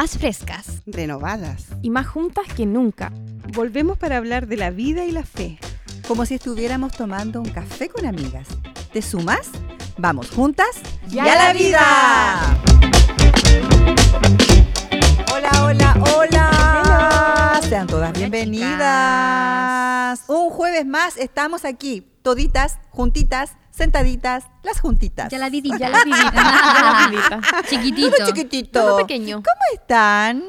más frescas, renovadas y más juntas que nunca. Volvemos para hablar de la vida y la fe. Como si estuviéramos tomando un café con amigas. ¿Te sumas? Vamos juntas ¡Ya y a la la vida. Hola, hola, hola. Sean todas bienvenidas. Un jueves más estamos aquí, toditas, juntitas, sentaditas, las juntitas. ya la Didi, Ya la vidita. chiquitito. Todo chiquitito. Todo pequeño. ¿Cómo están?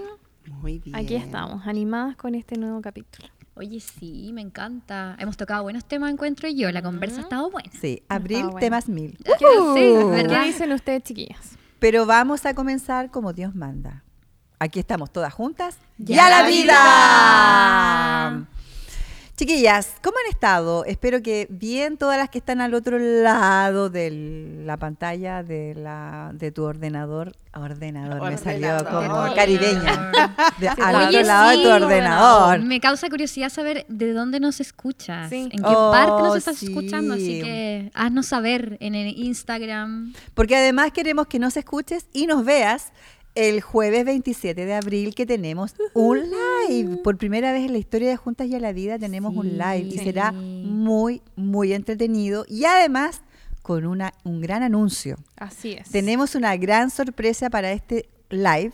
Muy bien. Aquí estamos, animadas con este nuevo capítulo. Oye, sí, me encanta. Hemos tocado buenos temas, encuentro yo. La conversa ha estado buena. Sí, abril, bueno. temas mil. ¿Qué sí, Uh. ¿verdad? ¿Qué dicen ustedes, chiquillas? Pero vamos a comenzar como Dios manda. Aquí estamos todas juntas. ¡Ya ¡Ya la la vida! Chiquillas, ¿cómo han estado? Espero que bien todas las que están al otro lado de la pantalla de, la, de tu ordenador. Ordenador, me salió Ordenador. como caribeña. De- al Oye, otro lado de tu ordenador. Me causa curiosidad saber de dónde nos escuchas, Sí. en qué Oh, parte nos estás sí. escuchando, así que haznos saber en el Instagram. Porque además queremos que nos escuches y nos veas el jueves 27 de abril que tenemos un live. Por primera vez en la historia de Juntas y a la Vida tenemos un live y Sí. será muy, muy entretenido y además con una, un gran anuncio. Así es. Tenemos una gran sorpresa para este live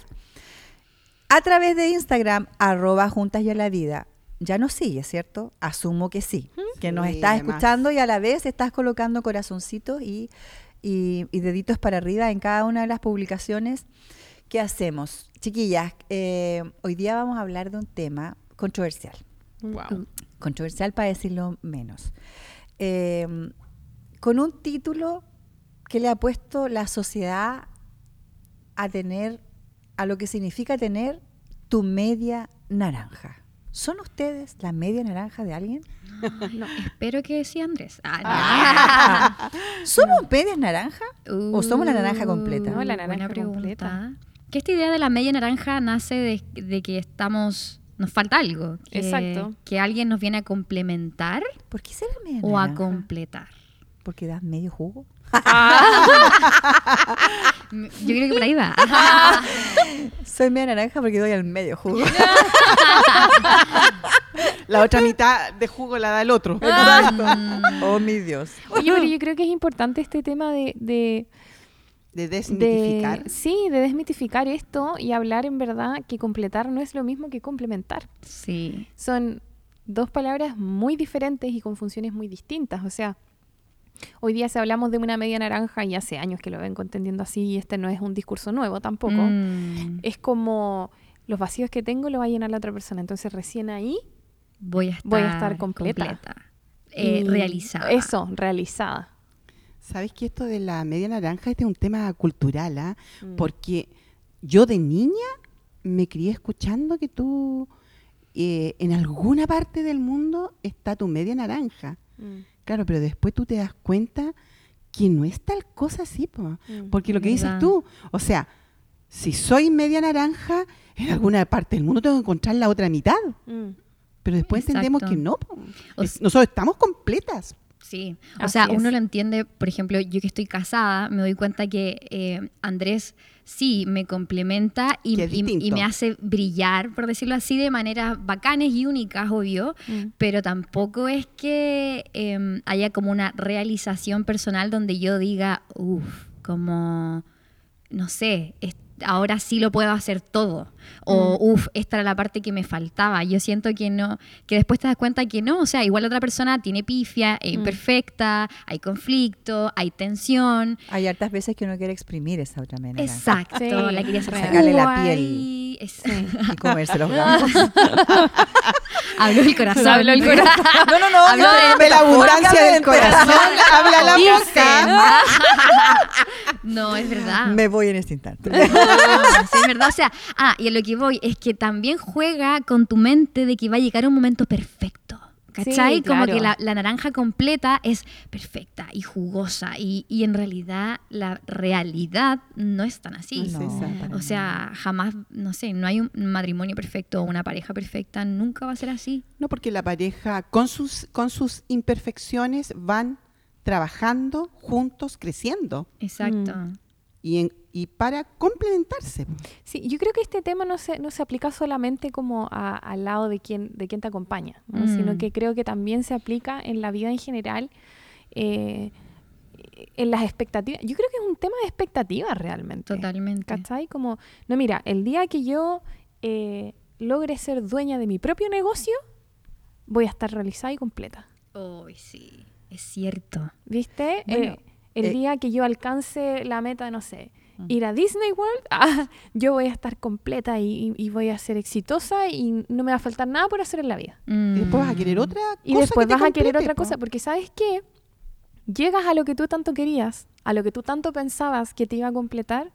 a través de Instagram, arroba Juntas y a la Vida. Ya nos sigue, ¿cierto? Asumo que sí. Que nos Sí, estás además. escuchando y a la vez estás colocando corazoncitos y, y- y deditos para arriba en cada una de las publicaciones que hacemos. Chiquillas, eh, hoy día vamos a hablar de un tema controversial. Wow. Controversial para decirlo menos. Eh, con un título que le ha puesto la sociedad a tener, a lo que significa tener tu media naranja. ¿Son ustedes la media naranja de alguien? No, espero que sí, Andrés. Ah, ¿Somos medias naranja? no. ¿O somos la naranja completa? No, la naranja completa. Que esta idea de la media naranja nace de, de que estamos, nos falta algo. Que, Exacto. Que alguien nos viene a complementar ¿Por qué será media o a naranja? completar. ¿Porque das medio jugo? Yo creo que por ahí va. Soy media naranja porque doy al medio jugo. La otra mitad de jugo la da el otro. oh, mi Dios. Oye, pero yo creo que es importante este tema de, de, De de- desmitificar. sí, de desmitificar esto y hablar en verdad que completar no es lo mismo que complementar. Sí. Son dos palabras muy diferentes y con funciones muy distintas. O sea, hoy día si hablamos de una media naranja y hace años que lo vengo entendiendo así y este no es un discurso nuevo tampoco. Mm, Es como los vacíos que tengo lo va a llenar la otra persona. Entonces recién ahí voy a estar, Voy a estar completa. Eh, realizada. Eso, realizada. ¿Sabes que esto de la media naranja este es un tema cultural? ¿ah? Mm. Porque yo de niña me crié escuchando que tú, eh, en alguna parte del mundo está tu media naranja. Mm. Claro, pero después tú te das cuenta que no es tal cosa así, po. Mm, porque lo que dices tú, o sea, si soy media naranja, en alguna parte del mundo tengo que encontrar la otra mitad. Mm. Pero después entendemos que no. O nosotros estamos completas. Sí, o Así sea, es. uno lo entiende, por ejemplo, yo que estoy casada, me doy cuenta que eh, Andrés sí me complementa y, me hace brillar, por decirlo así, de maneras bacanes y únicas, obvio, Mm. pero tampoco es que eh, haya como una realización personal donde yo diga, uff, como, no sé, es- ahora sí lo puedo hacer todo. O, uff, esta era la parte que me faltaba. Yo siento que no, que después te das cuenta que no, o sea, igual la otra persona tiene pifia, es imperfecta, hay conflicto, hay tensión. Hay hartas veces que uno quiere exprimir esa otra naranja. Exacto, Sí, la quería hacer Sacarle la piel. y comerse los gambos. Habló el corazón. Habló el corazón. No, no, no. Habló no, de- la abundancia del corazón habla la boca. No, es verdad. Me voy en este instante. No, sí, es verdad. O sea, ah, y a lo que voy es que también juega con tu mente de que va a llegar un momento perfecto. ¿Cachai? Sí, Como que la, la naranja completa es perfecta y jugosa. Y, y en realidad, la realidad no es tan así. No, O sea, jamás, no sé, no hay un matrimonio perfecto o una pareja perfecta, nunca va a ser así. No, porque la pareja con sus, con sus imperfecciones van trabajando juntos, creciendo. Exacto. Mm. Y, en- y para complementarse. Sí, yo creo que este tema no se, no se aplica solamente como a- al lado de quien, de quien te acompaña, ¿no? Mm. sino que creo que también se aplica en la vida en general, eh, en las expectativas. Yo creo que es un tema de expectativas realmente. Totalmente. ¿Cachai? Como, no, mira, el día que yo eh, logre ser dueña de mi propio negocio, voy a estar realizada y completa. Uy, sí, es cierto. ¿Viste? Bueno, Eh, el eh, día que yo alcance la meta, no sé, ir a Disney World, ah, yo voy a estar completa y, y voy a ser exitosa y no me va a faltar nada por hacer en la vida. Y después vas a querer otra Y cosa después que te vas a querer otra po. cosa, porque ¿sabes qué? Llegas a lo que tú tanto querías, a lo que tú tanto pensabas que te iba a completar,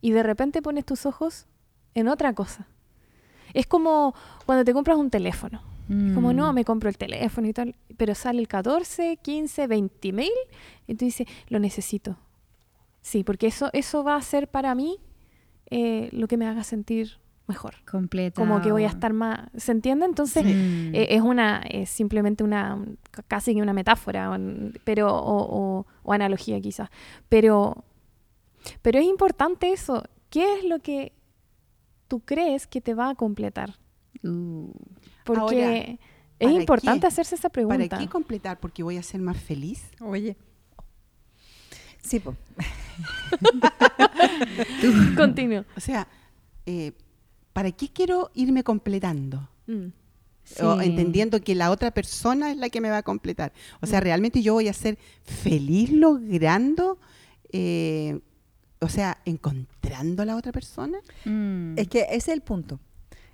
y de repente pones tus ojos en otra cosa. Es como cuando te compras un teléfono. Es Como Mm. no, me compro el teléfono y tal, pero sale el 14, 15, 20 mil y tú dices, lo necesito. Sí, porque eso, eso va a ser para mí eh, lo que me haga sentir mejor. Completa. Como que voy a estar más, ¿se entiende? Entonces, eh, es una, es simplemente una, casi que una metáfora, pero, o, o- o analogía quizás. Pero, pero es importante eso. ¿Qué es lo que tú crees que te va a completar? Uh, Porque Ahora, es ¿para importante qué? hacerse esa pregunta. ¿Para qué completar? Porque voy a ser más feliz. Oye. Sí, po. Continuo. O sea, eh, ¿para qué quiero irme completando? Mm. O entendiendo que la otra persona es la que me va a completar. O Mm. sea, realmente yo voy a ser feliz logrando, eh, o sea, encontrando a la otra persona. Mm. Es que ese es el punto.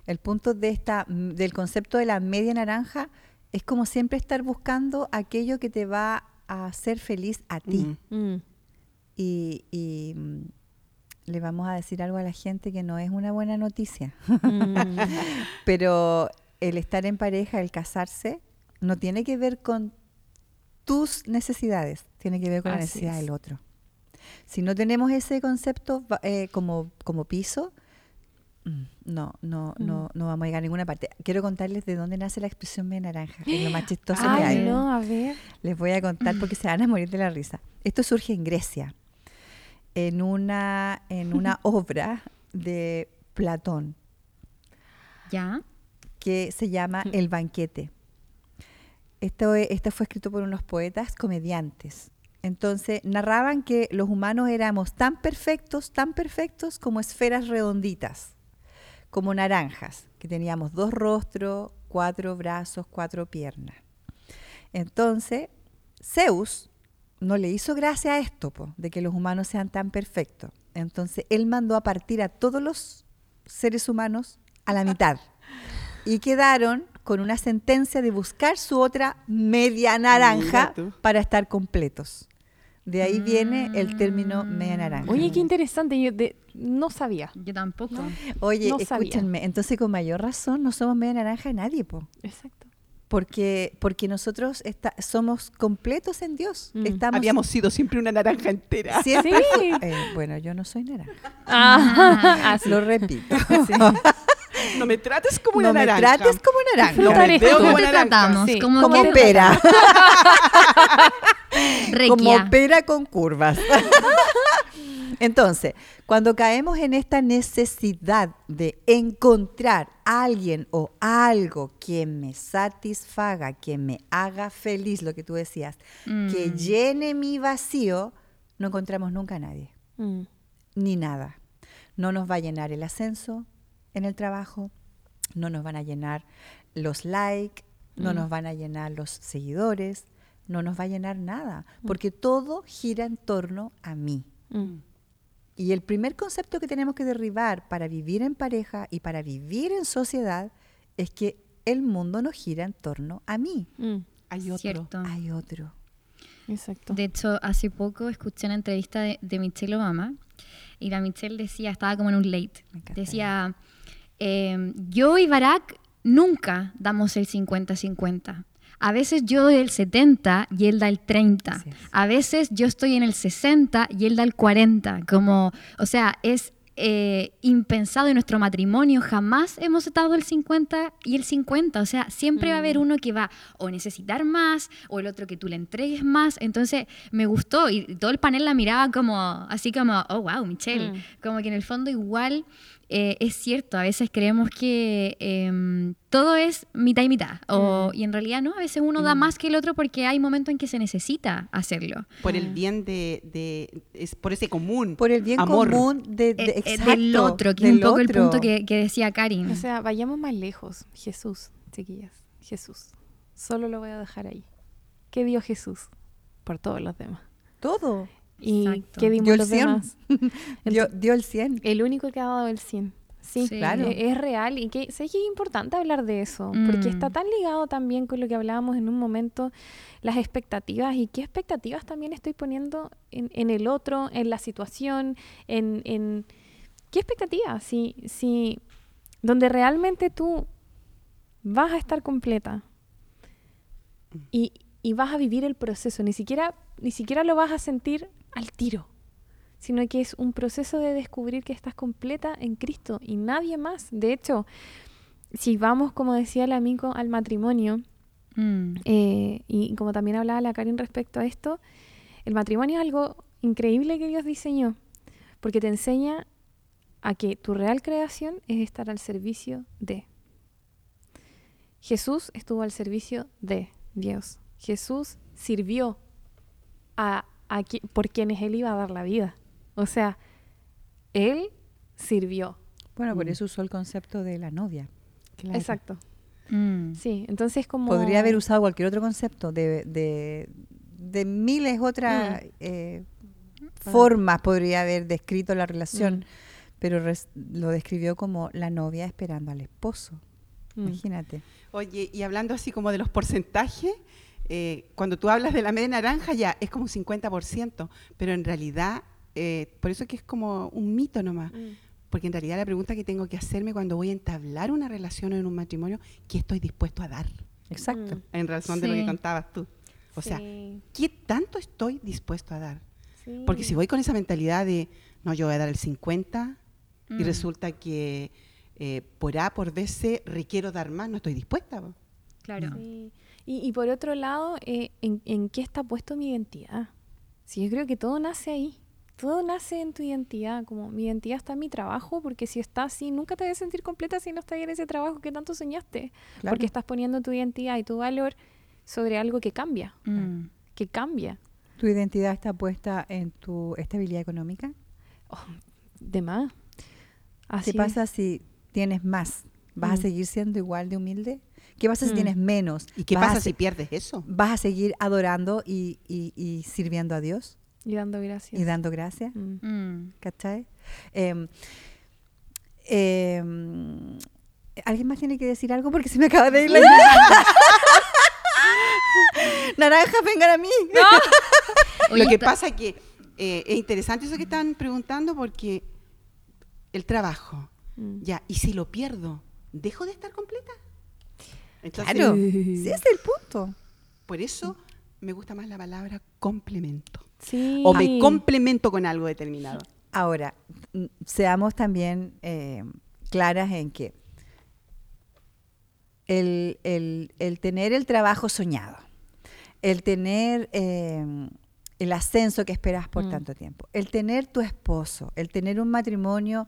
El punto de esta, mm, del concepto de la media naranja es como siempre estar buscando aquello que te va a hacer feliz a ti. Mm. Mm. Y, y, mm, le vamos a decir algo a la gente que no es una buena noticia. Mm. Pero el estar en pareja, el casarse, no tiene que ver con tus necesidades, tiene que ver con la necesidad es. del otro. Si no tenemos ese concepto eh, como, como piso, mm, no, no, no, no vamos a llegar a ninguna parte. Quiero contarles de dónde nace la expresión media naranja. Es lo más chistoso que Ay, hay. no, a ver. Les voy a contar porque se van a morir de la risa. Esto surge en Grecia, en una, en una obra de Platón ¿Ya? que se llama El banquete. Esto, e- esto fue escrito por unos poetas comediantes. Entonces narraban que los humanos éramos tan perfectos, tan perfectos como esferas redonditas, como naranjas, que teníamos dos rostros, cuatro brazos, cuatro piernas. Entonces, Zeus no le hizo gracia a esto, po, de que los humanos sean tan perfectos. Entonces, él mandó a partir a todos los seres humanos a la mitad. Y quedaron con una sentencia de buscar su otra media naranja para estar completos. De ahí viene el término media naranja. Oye, qué interesante. Yo de- no sabía. Yo tampoco. Oye, no sabía. escúchenme, entonces con mayor razón no somos media naranja de nadie, po. Exacto. Porque, porque nosotros está- somos completos en Dios. Mm. Estamos Habíamos sido siempre una naranja entera. siempre Sí. eh, bueno, yo no soy naranja. Ah. Lo repito. No me trates como una no me naranja. trates como naranja. fruta me eres veo tú? ¿Cómo como te naranja. tratamos? Sí, ¿Cómo, Como qué- pera. Como pera con curvas. Entonces, cuando caemos en esta necesidad de encontrar a alguien o algo que me satisfaga, que me haga feliz, lo que tú decías, que Mm. llene mi vacío, no encontramos nunca a nadie, Mm. ni nada. No nos va a llenar el ascenso en el trabajo, no nos van a llenar los likes, no Mm. nos van a llenar los seguidores, no nos va a llenar nada, porque todo gira en torno a mí. Mm. Y el primer concepto que tenemos que derribar para vivir en pareja y para vivir en sociedad es que el mundo no gira en torno a mí. Mm. Hay otro. Cierto. Hay otro. Exacto. De hecho, hace poco escuché una entrevista de, de Michelle Obama y la Michelle decía, estaba como en un late, decía, eh, yo y Barack nunca damos el 50-50. A veces yo doy el 70 y él da el 30. Así es. A veces yo estoy en el 60 y él da el 40. Como, o sea, es eh, impensado en nuestro matrimonio. Jamás hemos estado el 50 y el 50. O sea, siempre va a haber uno que va o necesitar más o el otro que tú le entregues más. Entonces, me gustó y todo el panel la miraba como, así como, oh, wow, Michelle. Mm. Como que en el fondo igual eh, es cierto, a veces creemos que em, todo es mitad y mitad. O, Mm. Y en realidad no, a veces uno da más que el otro porque hay momentos en que se necesita hacerlo. Por el Ah. bien de, de- es por ese común. Por el bien amor. común de, de- Eh, eh, exacto, del otro, que es un poco el punto que, que decía Karin. O sea, vayamos más lejos. Jesús, chiquillas. Jesús. Solo lo voy a dejar ahí. ¿Qué dio Jesús por todos los demás? Todo. ¿Y Exacto. qué dimos Dio el los 100. demás? Dio, dio el 100. El único que ha dado el 100. Sí, Sí. Claro. e- es real y que sé que es importante hablar de eso, porque Mm. está tan ligado también con lo que hablábamos en un momento, las expectativas y qué expectativas también estoy poniendo en, en el otro, en la situación, en, en qué expectativas, si, si donde realmente tú vas a estar completa y, y vas a vivir el proceso, ni siquiera, ni siquiera lo vas a sentir al tiro sino que es un proceso de descubrir que estás completa en Cristo y nadie más. De hecho, si vamos, como decía el amigo, al matrimonio, Mm. eh, y como también hablaba la Karen respecto a esto, el matrimonio es algo increíble que Dios diseñó, porque te enseña a que tu real creación es estar al servicio de. Jesús estuvo al servicio de Dios. Jesús sirvió a, a qui- por quienes Él iba a dar la vida. O sea, Él sirvió. Bueno, por Mm. eso usó el concepto de la novia. Exacto. Mm. Sí, entonces como... Podría haber usado cualquier otro concepto de, de, de miles otras Mm. eh, formas, podría haber descrito la relación, Mm, pero res- lo describió como la novia esperando al esposo. mm. Imagínate. Oye, y hablando así como de los porcentajes, eh, cuando tú hablas de la media naranja ya es como un 50%, pero en realidad, eh, por eso es que es como un mito nomás, Mm. porque en realidad la pregunta que tengo que hacerme cuando voy a entablar una relación o en un matrimonio, ¿qué estoy dispuesto a dar? Exacto. Mm. En razón de lo que Sí. contabas tú. O sea, Sí, ¿qué tanto estoy dispuesto a dar? sí. Porque si voy con esa mentalidad de, no, yo voy a dar el 50 y Mm. resulta que eh, por A, por B, C, requiero dar más, no estoy dispuesta. Claro. Sí. Y, y por otro lado, eh, ¿en, en qué está puesto mi identidad? Sí, yo creo que todo nace ahí. Todo nace en tu identidad. Como mi identidad está en mi trabajo, porque si está así, nunca te vas a sentir completa si no estás en ese trabajo que tanto soñaste. Claro. Porque estás poniendo tu identidad y tu valor sobre algo que cambia. Mm. Que cambia. ¿Tu identidad está puesta en tu estabilidad económica? De más. Así ¿Qué pasa si tienes más? ¿Vas a Mm. seguir siendo igual de humilde? ¿Qué pasa si Mm. tienes menos? ¿Y qué ¿Vas a pasa si pierdes eso? ¿Vas a seguir adorando y, y- y sirviendo a Dios Y dando gracias. y dando gracias? Mm. Mm. ¿Cachai? Em, em, ¿Alguien más tiene que decir algo? Porque se me acaba de ir la Naranjas, vengan a mí. Lo que pasa que eh, es interesante eso que están preguntando porque el trabajo, Mm. ya, y si lo pierdo, ¿dejo de estar completa? Entonces, Claro, Sí. ese es el punto. por eso me gusta más la palabra complemento. Sí. O me complemento con algo determinado. Ahora, seamos también eh, claras en que el, el- el tener el trabajo soñado, el tener eh, el ascenso que esperas por Mm. tanto tiempo, el tener tu esposo, el tener un matrimonio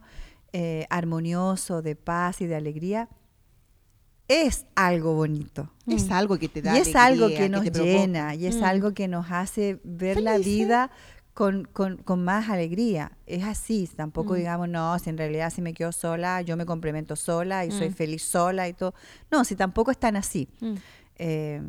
eh, armonioso, de paz y de alegría, es algo bonito. Es algo que te da Y es algo que nos llena, y es Mm. algo que nos hace ver la vida con, con- con más alegría. Es así, tampoco Mm. digamos, no, si en realidad si me quedo sola, yo me complemento sola y soy Mm. feliz sola y todo. No, si tampoco es tan así. Mm. Eh,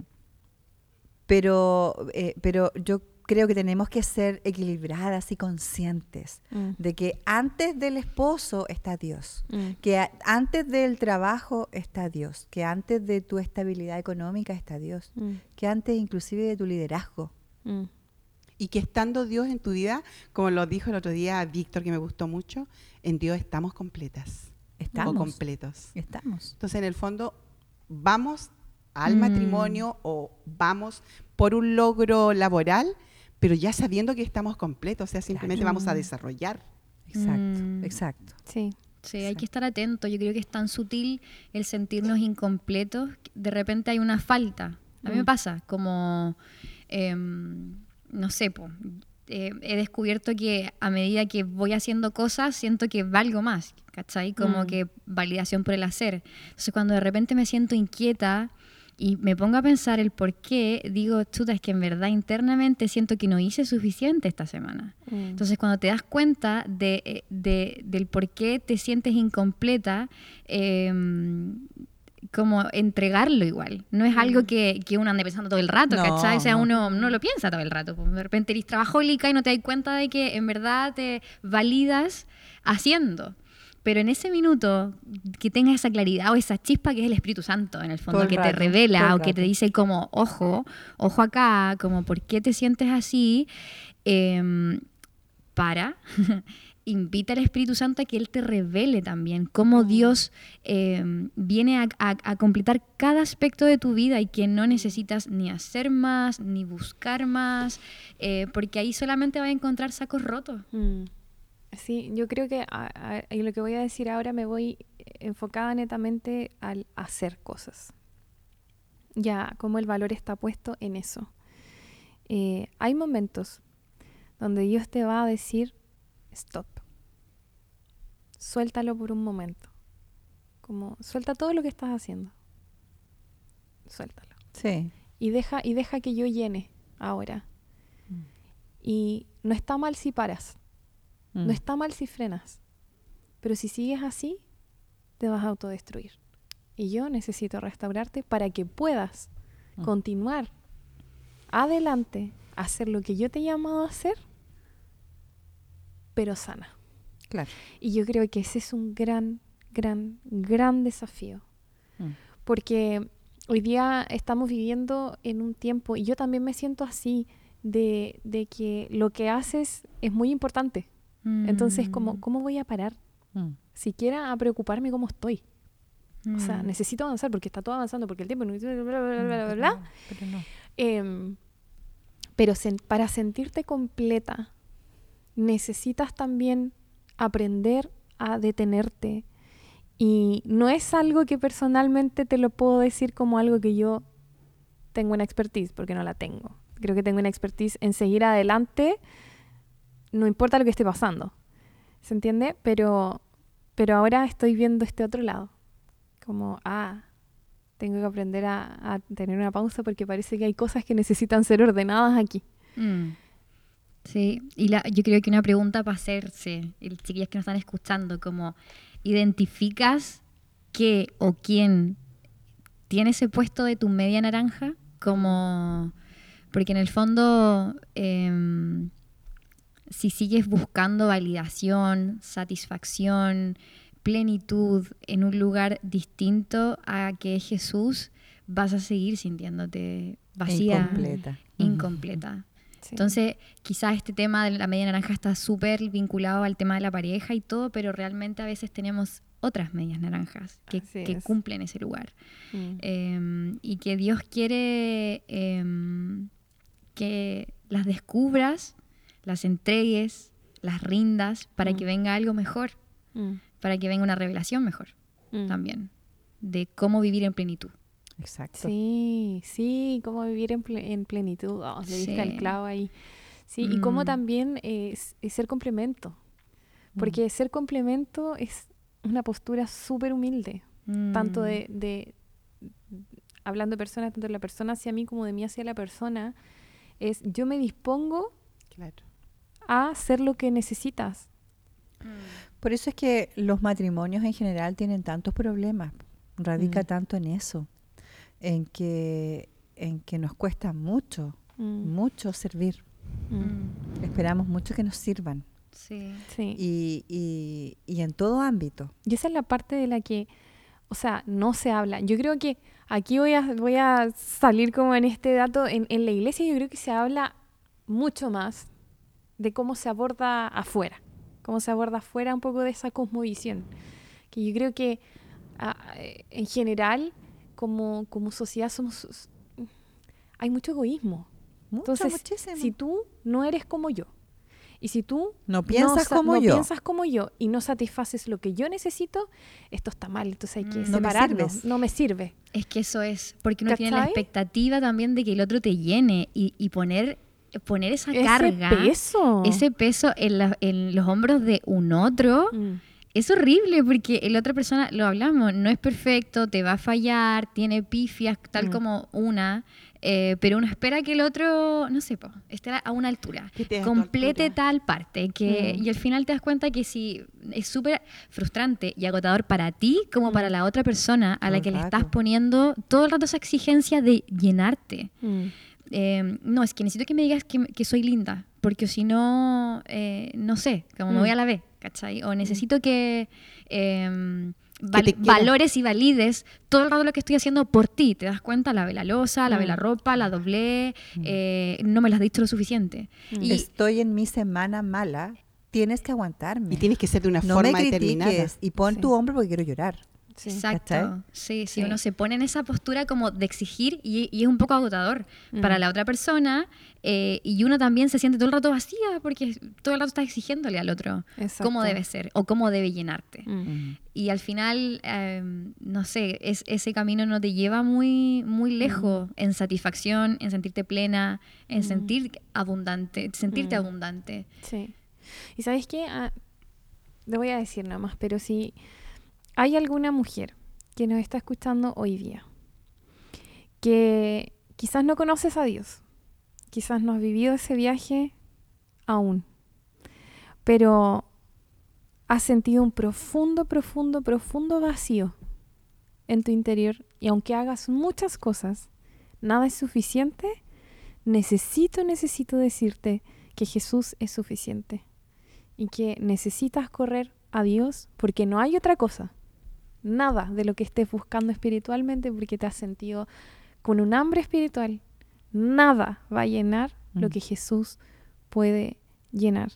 pero, eh, pero yo creo que tenemos que ser equilibradas y conscientes Mm. de que antes del esposo está Dios Mm. que a- antes del trabajo está Dios, que antes de tu estabilidad económica está Dios, Mm. que antes inclusive de tu liderazgo. Mm. Y que estando Dios en tu vida, como lo dijo el otro día Víctor, que me gustó mucho, en Dios estamos completas. Estamos. O completos. Estamos. Entonces, en el fondo, vamos al Mm. matrimonio o vamos por un logro laboral, pero ya sabiendo que estamos completos, o sea, simplemente Claro. vamos a desarrollar. Exacto, Mm. exacto. Sí. Sí, hay que estar atento. Yo creo que es tan sutil el sentirnos incompletos. De repente hay una falta. A mí me Mm. pasa, como, em, no sé, po, eh, he descubierto que a medida que voy haciendo cosas, siento que valgo más, ¿cachai? Como Mm. que validación por el hacer. Entonces, cuando de repente me siento inquieta y me pongo a pensar el por qué, digo, chuta, es que en verdad internamente siento que no hice suficiente esta semana. Mm. Entonces, cuando te das cuenta de, eh, de- del por qué te sientes incompleta, eh, como entregarlo igual. No es algo que, que uno ande pensando todo el rato, No, ¿cachai? O sea, no. uno no lo piensa todo el rato. pues, De repente eres trabajólica y no te das cuenta de que en verdad te validas haciendo. Pero en ese minuto que tengas esa claridad o esa chispa que es el Espíritu Santo, en el fondo, que te rato, revela el o que te dice como, ojo, ojo acá, como, ¿por qué te sientes así? Em, para, invita al Espíritu Santo a que Él te revele también cómo Dios em, viene a, a- a completar cada aspecto de tu vida y que no necesitas ni hacer más, ni buscar más, eh, porque ahí solamente vas a encontrar sacos rotos. Mm. Sí, yo creo que a- a- y lo que voy a decir ahora me voy enfocada netamente al hacer cosas. Ya, como el valor está puesto en eso. Eh, hay momentos donde Dios te va a decir, stop. Suéltalo por un momento. Como, suelta todo lo que estás haciendo. Suéltalo Sí. y deja, y deja que yo llene ahora. Mm. Y no está mal si paras, Mm. no está mal si frenas, pero si sigues así, te vas a autodestruir. Y yo necesito restaurarte para que puedas Mm. continuar adelante, hacer lo que yo te he llamado a hacer, pero sana. Claro. Y yo creo que ese es un gran, gran, gran desafío. Mm. Porque hoy día estamos viviendo en un tiempo, y yo también me siento así, de, de que lo que haces es muy importante. Entonces, Mm, ¿cómo voy a parar? Mm. Siquiera a preocuparme cómo estoy. O sea, mm. necesito avanzar porque está todo avanzando, porque el tiempo... Bla, bla, bla, bla, bla. Pero no. Em, pero sen- para sentirte completa, necesitas también aprender a detenerte. Y no es algo que personalmente te lo puedo decir como algo que yo tengo una expertise, porque no la tengo. Creo que tengo una expertise en seguir adelante, no importa lo que esté pasando. ¿Se entiende? Pero, pero ahora estoy viendo este otro lado. Como, ah, tengo que aprender a, tener una pausa porque parece que hay cosas que necesitan ser ordenadas aquí. Mm. Sí, y la, yo creo que una pregunta para hacerse, el chiquillas que nos están escuchando, como identificas qué o quién tiene ese puesto de tu media naranja, como porque en el fondo em, si sigues buscando validación, satisfacción, plenitud en un lugar distinto a que es Jesús, vas a seguir sintiéndote vacía, Incompleta. incompleta. Sí. Entonces, quizás este tema de la media naranja está súper vinculado al tema de la pareja y todo, pero realmente a veces tenemos otras medias naranjas que, Así que es. cumplen ese lugar. Mm. Eh, y que Dios quiere eh, que las descubras, las entregues, las rindas para Mm. que venga algo mejor, Mm. para que venga una revelación mejor Mm. también de cómo vivir en plenitud. Exacto. Sí, sí, cómo vivir en, ple- en plenitud. Oh, le diste al Sí. clavo ahí. Sí, y cómo Mm. también eh, es, es ser complemento. Porque ser complemento es una postura súper humilde. Tanto Mm. de, de- hablando de personas, tanto de la persona hacia mí como de mí hacia la persona, es yo me dispongo Claro. A hacer lo que necesitas. Por eso es que los matrimonios en general tienen tantos problemas. Radica Mm. tanto en eso, en que, en que nos cuesta mucho, Mm, mucho servir. mm, Mm. Esperamos mucho que nos sirvan. Sí. Sí. Y, y, y en todo ámbito. Y esa es la parte de la que, o sea, no se habla. Yo creo que aquí voy a, voy a salir como en este dato. En, en la iglesia yo creo que se habla mucho más de cómo se aborda afuera. Cómo se aborda afuera un poco de esa cosmovisión. Que yo creo que ah, eh, en general, como, como sociedad, somos hay mucho egoísmo. Mucho, Entonces, muchísimo. si tú no eres como yo Y si tú No piensas sa- como no yo. piensas como yo y no satisfaces lo que yo necesito, esto está mal. Entonces hay que Mm. No me separarnos. sirves. no me sirve. Es que eso es, porque uno tiene la ¿Cachai? expectativa también de que el otro te llene y, y poner, poner esa Ese carga, peso. ese peso en, la- en los hombros de un otro, Mm. es horrible porque la otra persona, lo hablamos, no es perfecto, te va a fallar, tiene pifias tal Mm. como una, eh, pero uno espera que el otro, no sé, po, esté a una altura, complete altura. tal parte, que, Mm. y al final te das cuenta que si es súper frustrante y agotador para ti como para la otra persona a la que le estás poniendo todo el rato esa exigencia de llenarte. Mm. Eh, no, es que necesito que me digas que, que soy linda, porque si no, eh, no sé, como me Mm. voy a la B, ¿cachai? O necesito que eh, val- quiera. valores y valides todo el rato lo que estoy haciendo por ti. ¿Te das cuenta? Lavé la losa, lavé Mm. la ropa, la doblé, eh, no me las has dicho lo suficiente. Mm. Y Estoy en mi semana mala, tienes que aguantarme. Y tienes que ser de una no me forma determinada. critiques y pon Sí. tu hombro porque quiero llorar. Sí. Exacto. ¿Cachai? Sí, sí, Sí. uno se pone en esa postura como de exigir y, y es un poco agotador Mm. para la otra persona eh, y uno también se siente todo el rato vacía porque todo el rato está exigiéndole al otro cómo debe ser o cómo debe llenarte. Mm. Y al final, eh, no sé, es, ese camino no te lleva muy, muy lejos en satisfacción, en sentirte plena, en sentir abundante, sentirte Mm. abundante. Sí. Y sabes qué, Ah, le voy a decir nada más, pero si hay alguna mujer que nos está escuchando hoy día, que quizás no conoces a Dios, quizás no has vivido ese viaje aún, pero has sentido un profundo, profundo, profundo vacío en tu interior y aunque hagas muchas cosas, nada es suficiente, necesito, necesito decirte que Jesús es suficiente y que necesitas correr a Dios porque no hay otra cosa, nada de lo que estés buscando espiritualmente porque te has sentido con un hambre espiritual, nada va a llenar lo Mm. que Jesús puede llenar.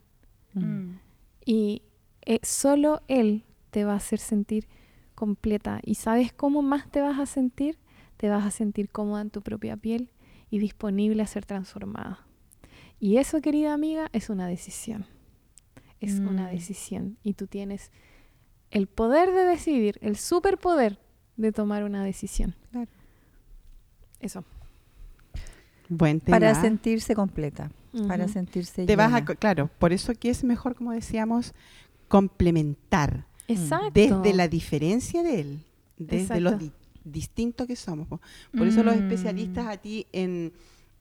Mm. Y eh, solo Él te va a hacer sentir completa. ¿Y sabes cómo más te vas a sentir? Te vas a sentir cómoda en tu propia piel y disponible a ser transformada. Y eso, querida amiga, es una decisión. Es una Mm. decisión. Y tú tienes el poder de decidir, el superpoder de tomar una decisión. Claro. Eso. Buen tema. Para sentirse completa, para sentirse Te vas a, claro, por eso que es mejor, como decíamos, complementar Exacto. desde la diferencia de él, desde lo Exacto. di- distinto que somos. po. Por eso los especialistas a ti en,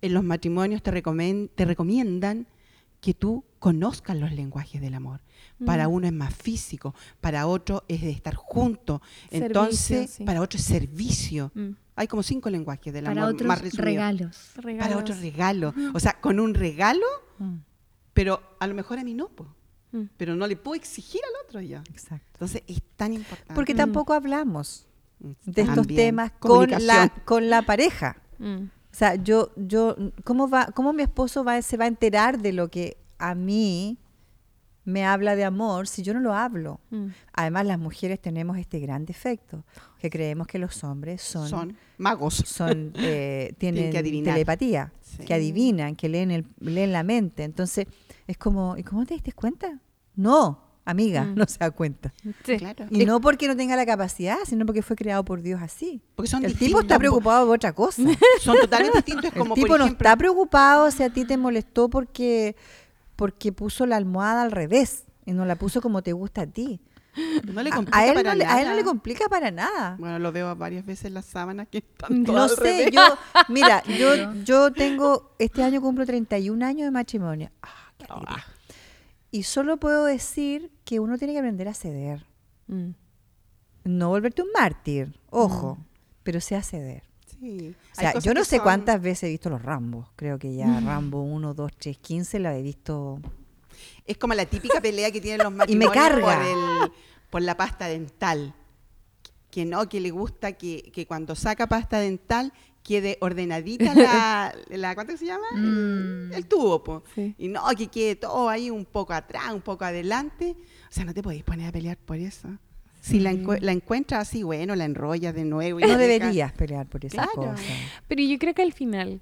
en los matrimonios te, recomen- te recomiendan que tú conozcas los lenguajes del amor. Para Mm. uno es más físico, para otro es de estar juntos, Servicio, entonces sí. para otro es servicio. Mm. Hay como cinco lenguajes del Para amor otros más resumidos. regalos. Para Regalos. otro regalo. O sea, con un regalo, Mm, pero a lo mejor a mí no, po. Mm. pero no le puedo exigir al otro ya. Exacto. Entonces es tan importante. Porque Mm. tampoco hablamos de estos También. temas con la, con la pareja. O sea, yo, yo, ¿cómo va, cómo mi esposo va, se va a enterar de lo que a mí me habla de amor si yo no lo hablo? Mm. Además, las mujeres tenemos este gran defecto, que creemos que los hombres son, Son magos. son eh, tienen que telepatía, Sí. que adivinan, que leen, el, leen la mente. Entonces, es como, ¿y cómo te diste cuenta? No, amiga, Mm. no se da cuenta. Sí. Claro. Y no porque no tenga la capacidad, sino porque fue creado por Dios así. Porque son el tipo está preocupado por otra cosa. Son totalmente distintos. Es El como, tipo por no ejemplo, está preocupado si a ti te molestó porque, porque puso la almohada al revés y no la puso como te gusta a ti. no le A- complica a, él para no le, a él no nada. le complica para nada. Bueno, lo veo varias veces las sábanas que están No todas al sé, revés. yo, mira, yo, yo tengo, este año cumplo 31 años de matrimonio. Ah, qué alegría. Y solo puedo decir que uno tiene que aprender a ceder. Mm. No volverte un mártir, ojo, pero sea ceder. Sí. O sea, yo no sé son- cuántas veces he visto los Rambos. Creo que ya Rambo 1, 2, 3, 15 la he visto. Es como la típica pelea que tienen los Y me matrimonios carga. Por, el- por la pasta dental. Que no, que le gusta que, que cuando saca pasta dental quede ordenadita la, la ¿cuánto se llama? El, Mm. el tubo, po. Sí. Y no, que quede todo ahí un poco atrás, un poco adelante. O sea, no te podéis poner a pelear por eso. Si la, la encuentras así, bueno, la enrollas de nuevo. y No deberías pelear por esas Claro. cosas. Pero yo creo que al final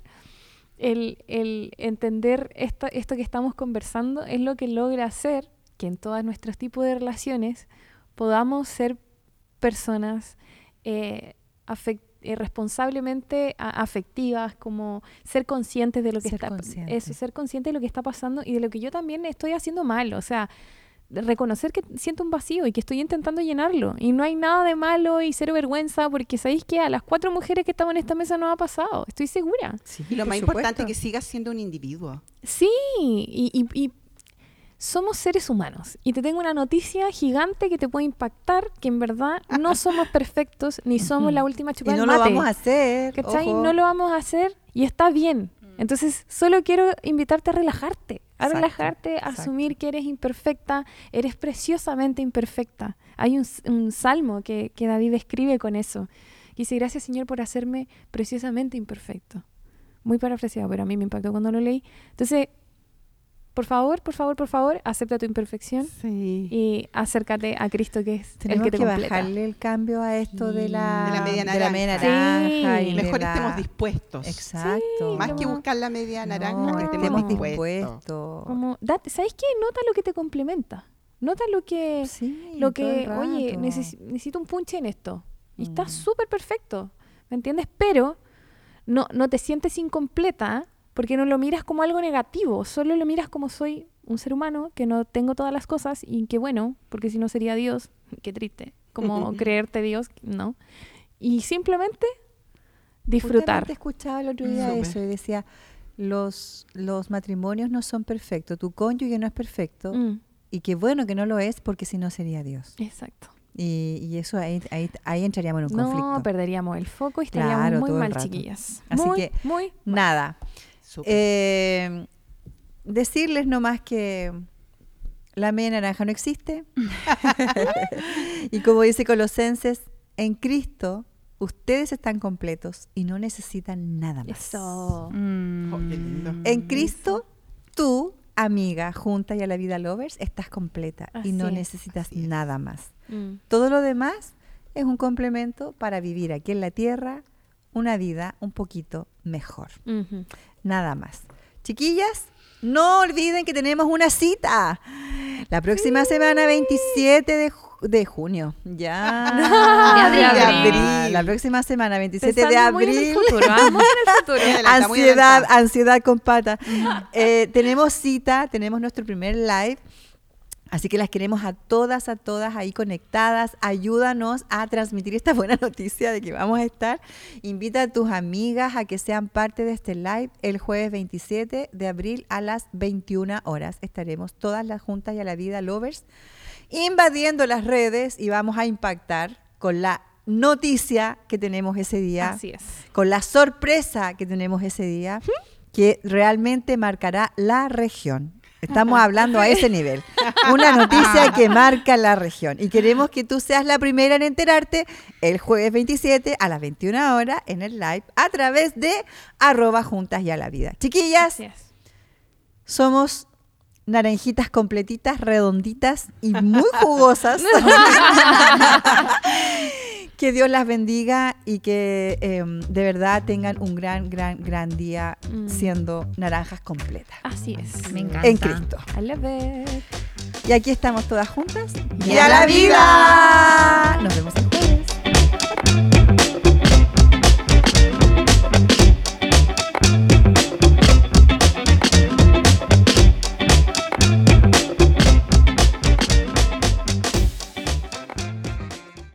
el, el entender esto, esto que estamos conversando es lo que logra hacer que en todos nuestros tipos de relaciones podamos ser personas eh, afec- eh, responsablemente a- afectivas, como ser conscientes de lo que Ser está consciente. eso, ser consciente de lo que está pasando y de lo que yo también estoy haciendo mal, o sea, reconocer que siento un vacío y que estoy intentando llenarlo y no hay nada de malo y cero vergüenza porque sabéis que a las cuatro mujeres que estamos en esta mesa no ha pasado, estoy segura. Y lo más importante es que sigas siendo un individuo. Sí, y, y- y somos seres humanos. Y te tengo una noticia gigante que te puede impactar, que en verdad no somos perfectos, ni somos la última Y chupada no del lo vamos a hacer. ¿Cachai? ojo. No lo vamos a hacer y está bien. Entonces, solo quiero invitarte a relajarte, a Exacto, relajarte, a exacto. asumir que eres imperfecta, eres preciosamente imperfecta. Hay un salmo que, que David escribe con eso. Y dice, gracias Señor por hacerme preciosamente imperfecto. Muy parafraseado, pero a mí me impactó cuando lo leí. Entonces, por favor, por favor, por favor, acepta tu imperfección Sí. y acércate a Cristo que es Tenemos el que que, te completa. bajarle el cambio a esto de la, De la media de la media naranja. naranja Sí. y de Mejor la- estemos dispuestos. Exacto. Más que buscar la media naranja, No, que estemos estemos dispuestos. dispuestos. Como, date- ¿Sabes qué? Nota lo que te complementa. Nota lo que, Sí, lo que oye, neces- necesito un punche en esto. Y está Mm. súper perfecto. ¿Me entiendes? Pero no, no te sientes incompleta porque no lo miras como algo negativo. Solo lo miras como soy un ser humano que no tengo todas las cosas y que bueno, porque si no sería Dios. Qué triste. Como creerte Dios, no. Y simplemente disfrutar. Justamente escuchaba el otro día Súper. eso y decía, los, los matrimonios no son perfectos, tu cónyuge no es perfecto Mm, y qué bueno que no lo es porque si no sería Dios. exacto. Y, y eso ahí, ahí, ahí entraríamos en un No, conflicto. perderíamos el foco y estaríamos Claro, muy mal, rato. chiquillas. Así muy, que, muy Nada. Eh, decirles nomás que la media naranja no existe. y como dice Colosenses, en Cristo ustedes están completos y no necesitan nada más. Eso. Mm. Oh, qué lindo. En Cristo, tú, amiga, junta y a la vida lovers, estás completa y no es, necesitas así es. nada más. Mm. Todo lo demás es un complemento para vivir aquí en la tierra una vida un poquito mejor. Nada más. Chiquillas, no olviden que tenemos una cita. La próxima semana, 27 de, ju- de junio. Ya. De abril. La próxima semana, 27 de Pensando muy en el abril. futuro, muy en el futuro. Muy adelantado, muy ansiedad, ansiedad con pata. Eh, tenemos cita, tenemos nuestro primer live. Así que las queremos a todas, a todas ahí conectadas. Ayúdanos a transmitir esta buena noticia de que vamos a estar. Invita a tus amigas a que sean parte de este live el jueves 27 de abril a las 21 horas. Estaremos todas las juntas y a la vida lovers invadiendo las redes y vamos a impactar con la noticia que tenemos ese día Así es. con la sorpresa que tenemos ese día, que realmente marcará la región. Estamos hablando a ese nivel. Una noticia que marca la región. Y queremos que tú seas la primera en enterarte el jueves 27 a las 21 horas en el live a través de arroba juntas y a la vida. Chiquillas, somos naranjitas completitas, redonditas y muy jugosas. que Dios las bendiga y que eh, de verdad tengan un gran, gran, gran día Mm. siendo naranjas completas Así es. Me encanta. en Cristo. I love it. Y aquí estamos todas juntas. Y a la vida. Nos vemos el jueves.